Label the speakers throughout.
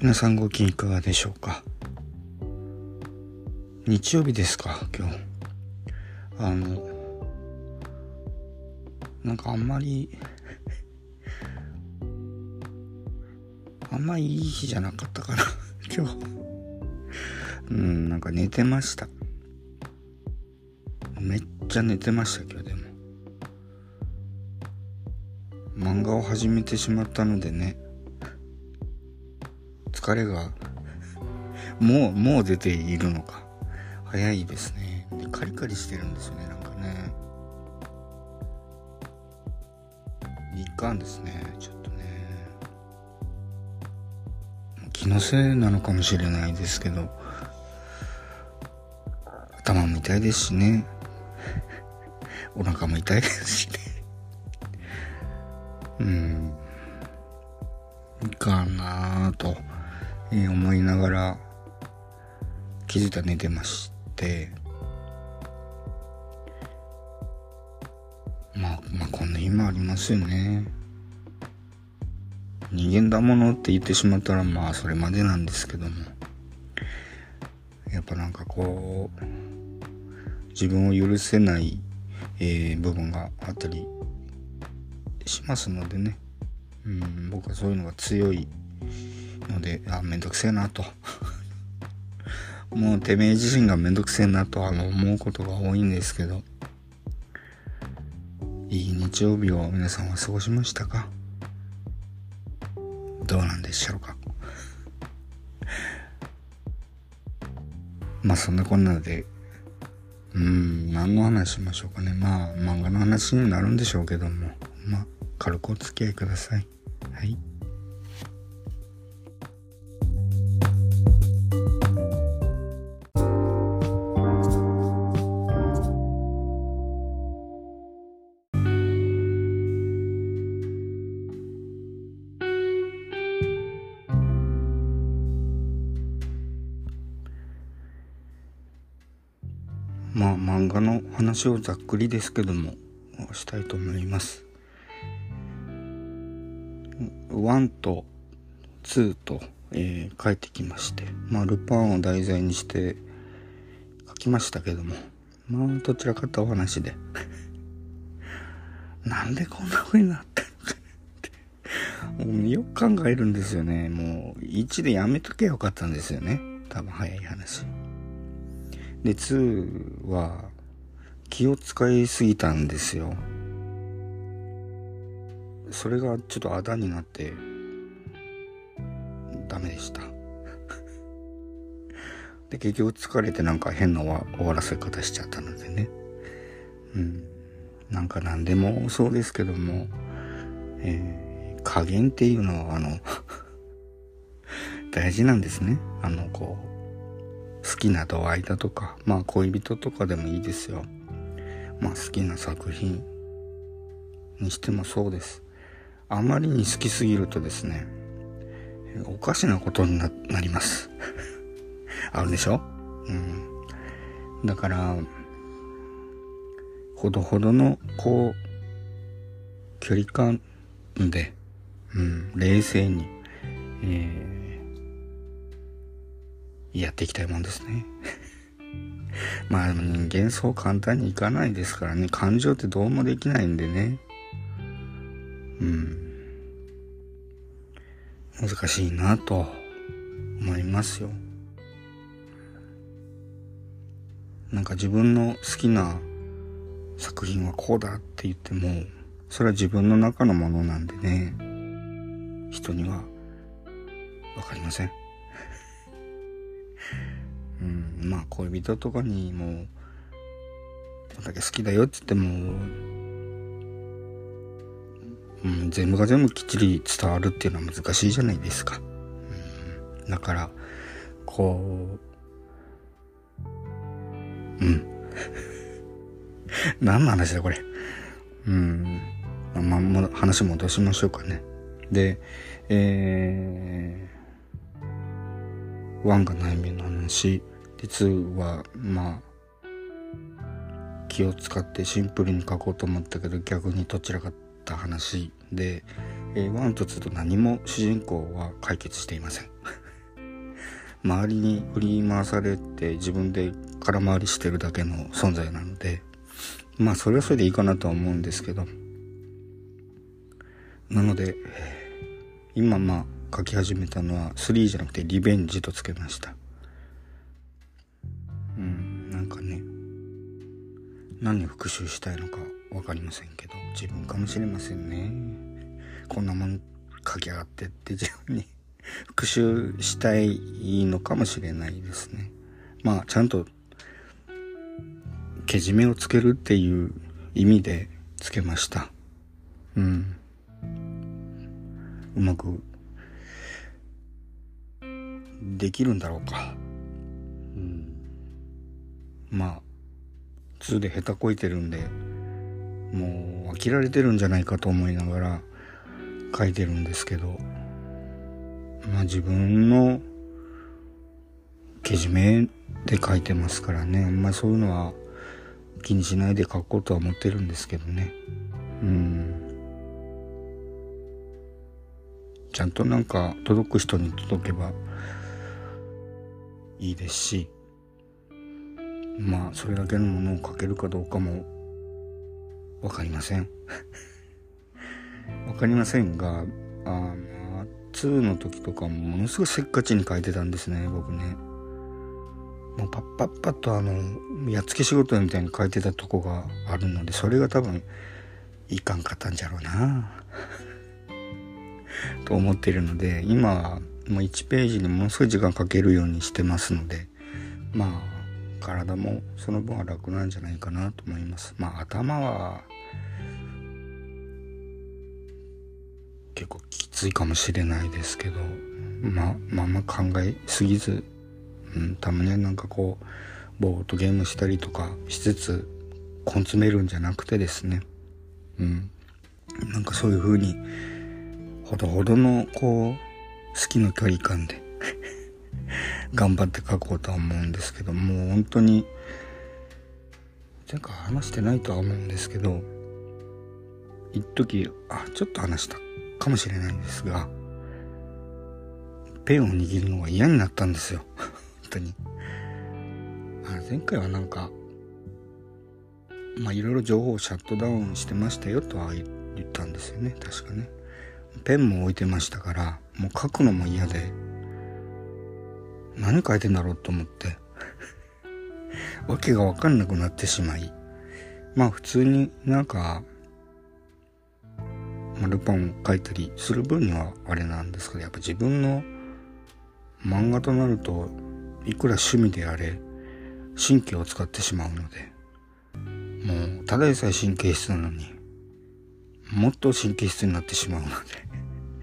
Speaker 1: 皆さんご機嫌いかがでしょうか？日曜日ですか？今日。あのなんかあんまりあんまりいい日じゃなかったかな。今日。うんなんか寝てました。めっちゃ寝てました今日でも。漫画を始めてしまったのでね。疲れがもうもう出ているのか。早いですね。でカリカリしてるんですよねなんかね。いかんですねちょっとね。気のせいなのかもしれないですけど。頭も痛いですしね。お腹も痛いですしね。うん。いかんなぁと。えー、思いながら気づいた寝てまして。まあまあこんな日もありますよね。人間だものって言ってしまったらまあそれまでなんですけども。やっぱなんかこう自分を許せない、えー、部分があったりしますのでね。うん僕はそういうのが強いのであめんどくせえなと。もうてめえ自身がめんどくせえなとあの思うことが多いんですけど。いい日曜日を皆さんは過ごしましたか？どうなんでしょうか？まあそんなこんなで。うん何の話しましょうかね。まあ漫画の話になるんでしょうけども。まあ軽くお付き合いください。はい。まあ漫画の話をざっくりですけどもしたいと思います。1と2と、えー、帰ってきましてまあルパンを題材にして書きましたけどもまあどちらかとお話で。なんでこんな風になったのかって。もうよく考えるんですよね。もう1でやめとけばよかったんですよね。多分早い話。で2は気を使いすぎたんですよ。それがちょっとあだになってダメでした。で結局疲れてなんか変な終わらせ方しちゃったのでね。うん。なんか何でもそうですけども、えー、加減っていうのはあの 大事なんですね。あのこうきな度合いだとかまあ恋人とかでもいいですよ。まあ好きな作品にしてもそうです。あまりに好きすぎるとですねおかしなことになります。あるでしょ？うん。だからほどほどのこう距離感で、うん、冷静に、えーやっていきたいもんですね。まあでも人間そう簡単にいかないですからね。感情ってどうもできないんでね。うん。難しいなと思いますよ。なんか自分の好きな作品はこうだって言っても、それは自分の中のものなんでね。人にはわかりません。まあ恋人とかにもこんだけ好きだよって言っても、うん、全部が全部きっちり伝わるっていうのは難しいじゃないですか。うん、だからこううん。何の話だこれ。うん。まあ、まあ、話戻しましょうかね。でえー1が内面の話。で2はまあ気を使ってシンプルに書こうと思ったけど逆にどちらかった話で、えー、1と2と何も主人公は解決していません。周りに振り回されて自分で空回りしてるだけの存在なのでまあそれはそれでいいかなとは思うんですけど。なので今まあ書き始めたのは3じゃなくてリベンジとつけました。何に復讐したいのか分かりませんけど自分かもしれませんねこんなもん書き上がってって自分に 復習したいのかもしれないですね。まあ、ちゃんと、けじめをつけるっていう意味でつけました。うん。うまく、できるんだろうか。うん。まあ、2で下手こいてるんで、もう飽きられてるんじゃないかと思いながら書いてるんですけど、まあ自分のけじめで書いてますからね。あんまりそういうのは気にしないで書こうとは思ってるんですけどね。うん。ちゃんとなんか届く人に届けばいいですし。まあそれだけのものを書けるかどうかも分かりません。分かりませんがあの2の時とかもものすごいせっかちに書いてたんですね僕ね。もうパッパッパッとあのやっつけ仕事みたいに書いてたとこがあるのでそれが多分いかんかったんじゃろうな と思ってるので今はもう1ページにものすごい時間かけるようにしてますのでまあ体もその分は楽なんじゃないかなと思います。まあ頭は結構きついかもしれないですけどままあまあ考えすぎず、うん、たまにはなんかこうぼーっとゲームしたりとかしつつ根詰めるんじゃなくてですね。うん。なんかそういう風にほどほどのこう好きの距離感で頑張って書こうとは思うんですけどもう本当に前回話してないとは思うんですけど一時あちょっと話したかもしれないんですが、ペンを握るのが嫌になったんですよ。本当に。あ前回はなんか、まあいろいろ情報をシャットダウンしてましたよとは言ったんですよね。確かね。ペンも置いてましたから、もう書くのも嫌で、何書いてんだろうと思って、わけがわかんなくなってしまい、まあ普通になんか、まあ、ルパンを描いたりする分にはあれなんですけどやっぱ自分の漫画となるといくら趣味であれ神経を使ってしまうのでもうただでさえ神経質なのにもっと神経質になってしまうので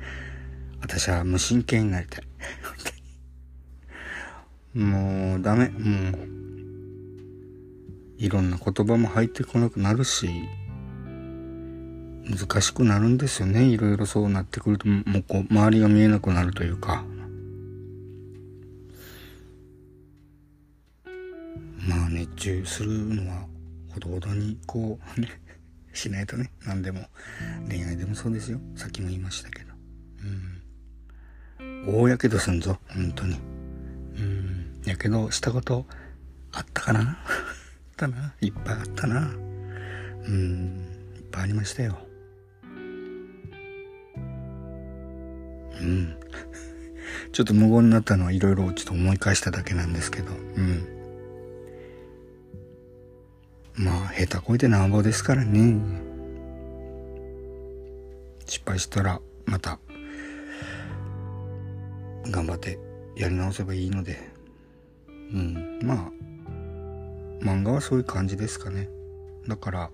Speaker 1: 私は無神経になりたい。もうダメもういろんな言葉も入ってこなくなるし難しくなるんですよね。いろいろそうなってくると、もうこう、周りが見えなくなるというか。まあ、熱中するのは、ほどほどに、こう、ね、しないとね、何でも。恋愛でもそうですよ。さっきも言いましたけど。うん。大やけどすんぞ、本当に。うん。やけどしたことあったかな？あったな。いっぱいあったな。うん。いっぱいありましたよ。うん。ちょっと無言になったのはいろいろちょっと思い返しただけなんですけど、うん。まあ、下手こいてなんぼですからね。失敗したら、また、頑張ってやり直せばいいので、まあ、漫画はそういう感じですかね。だから、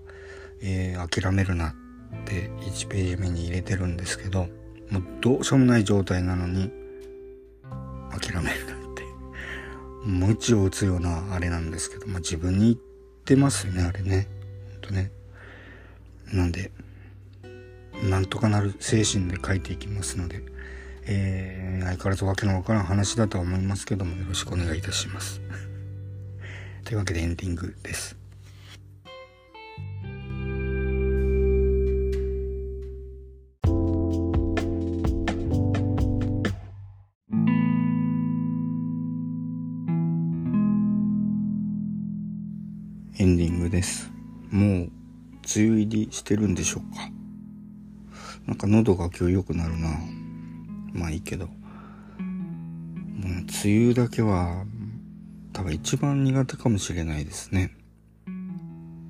Speaker 1: えー、諦めるなって1ページ目に入れてるんですけど、もうどうしようもない状態なのに諦めるなんて。無知を打つようなあれなんですけど、まあ、自分に言ってますよねあれね。ほんとね。なんでなんとかなる精神で書いていきますので、えー、相変わらずわけのわからん話だとは思いますけどもよろしくお願いいたします。というわけでエンディングです。エンディングです。もう、梅雨入りしてるんでしょうか？なんか喉が今日良くなるなまあいいけど。もう梅雨だけは多分一番苦手かもしれないですね。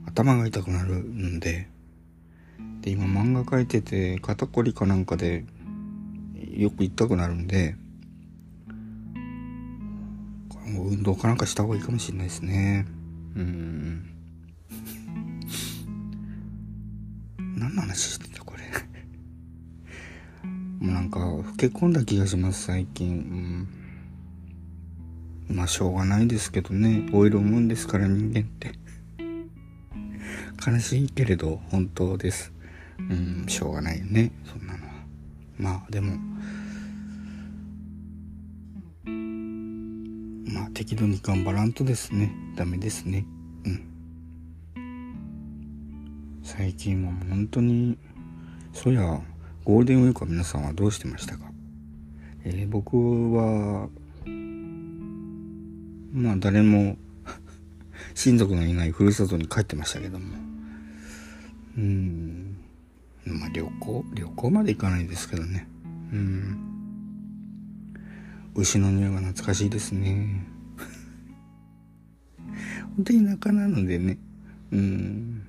Speaker 1: 頭が痛くなるんで。で、今漫画描いてて、肩こりかなんかで、よく痛くなるんで、運動かなんかした方がいいかもしれないですね。うん。何の話してたこれ もうなんか老け込んだ気がします最近。うん。まあしょうがないですけどね。オイルを産むんですから人間って。悲しいけれど本当です。うん、しょうがないよね。そんなのは。まあでもまあ、適度に頑張らんとですねダメですねうん最近は本当にそうやゴールデンウィークは皆さんはどうしてましたか、えー、僕はまあ誰も 親族のいないふるさとに帰ってましたけども。うん。まあ旅行旅行まで行かないですけどね。うん。牛の匂いが懐かしいですね。本当に田舎なのでね、うん。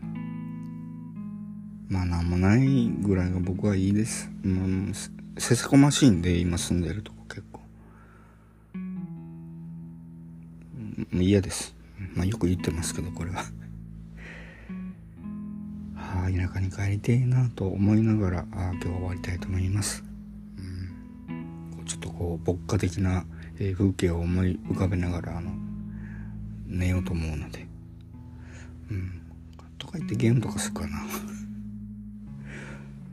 Speaker 1: まあなんもないぐらいが僕はいいです。もうせせこましいんで、今住んでるとこ。嫌です。まあよく言ってますけど、これは。はあ、田舎に帰りてえなと思いながら、あ今日は終わりたいと思います。うん、ちょっとこう、牧歌的な風景を思い浮かべながら、あの、寝ようと思うので。うん。とか言ってゲームとかするかな。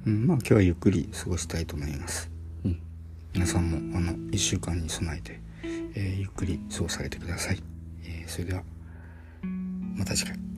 Speaker 1: うん、まあ今日はゆっくり過ごしたいと思います。うん。皆さんもあの、一週間に備えて、えー、ゆっくり過ごされてください。それでは、また次回。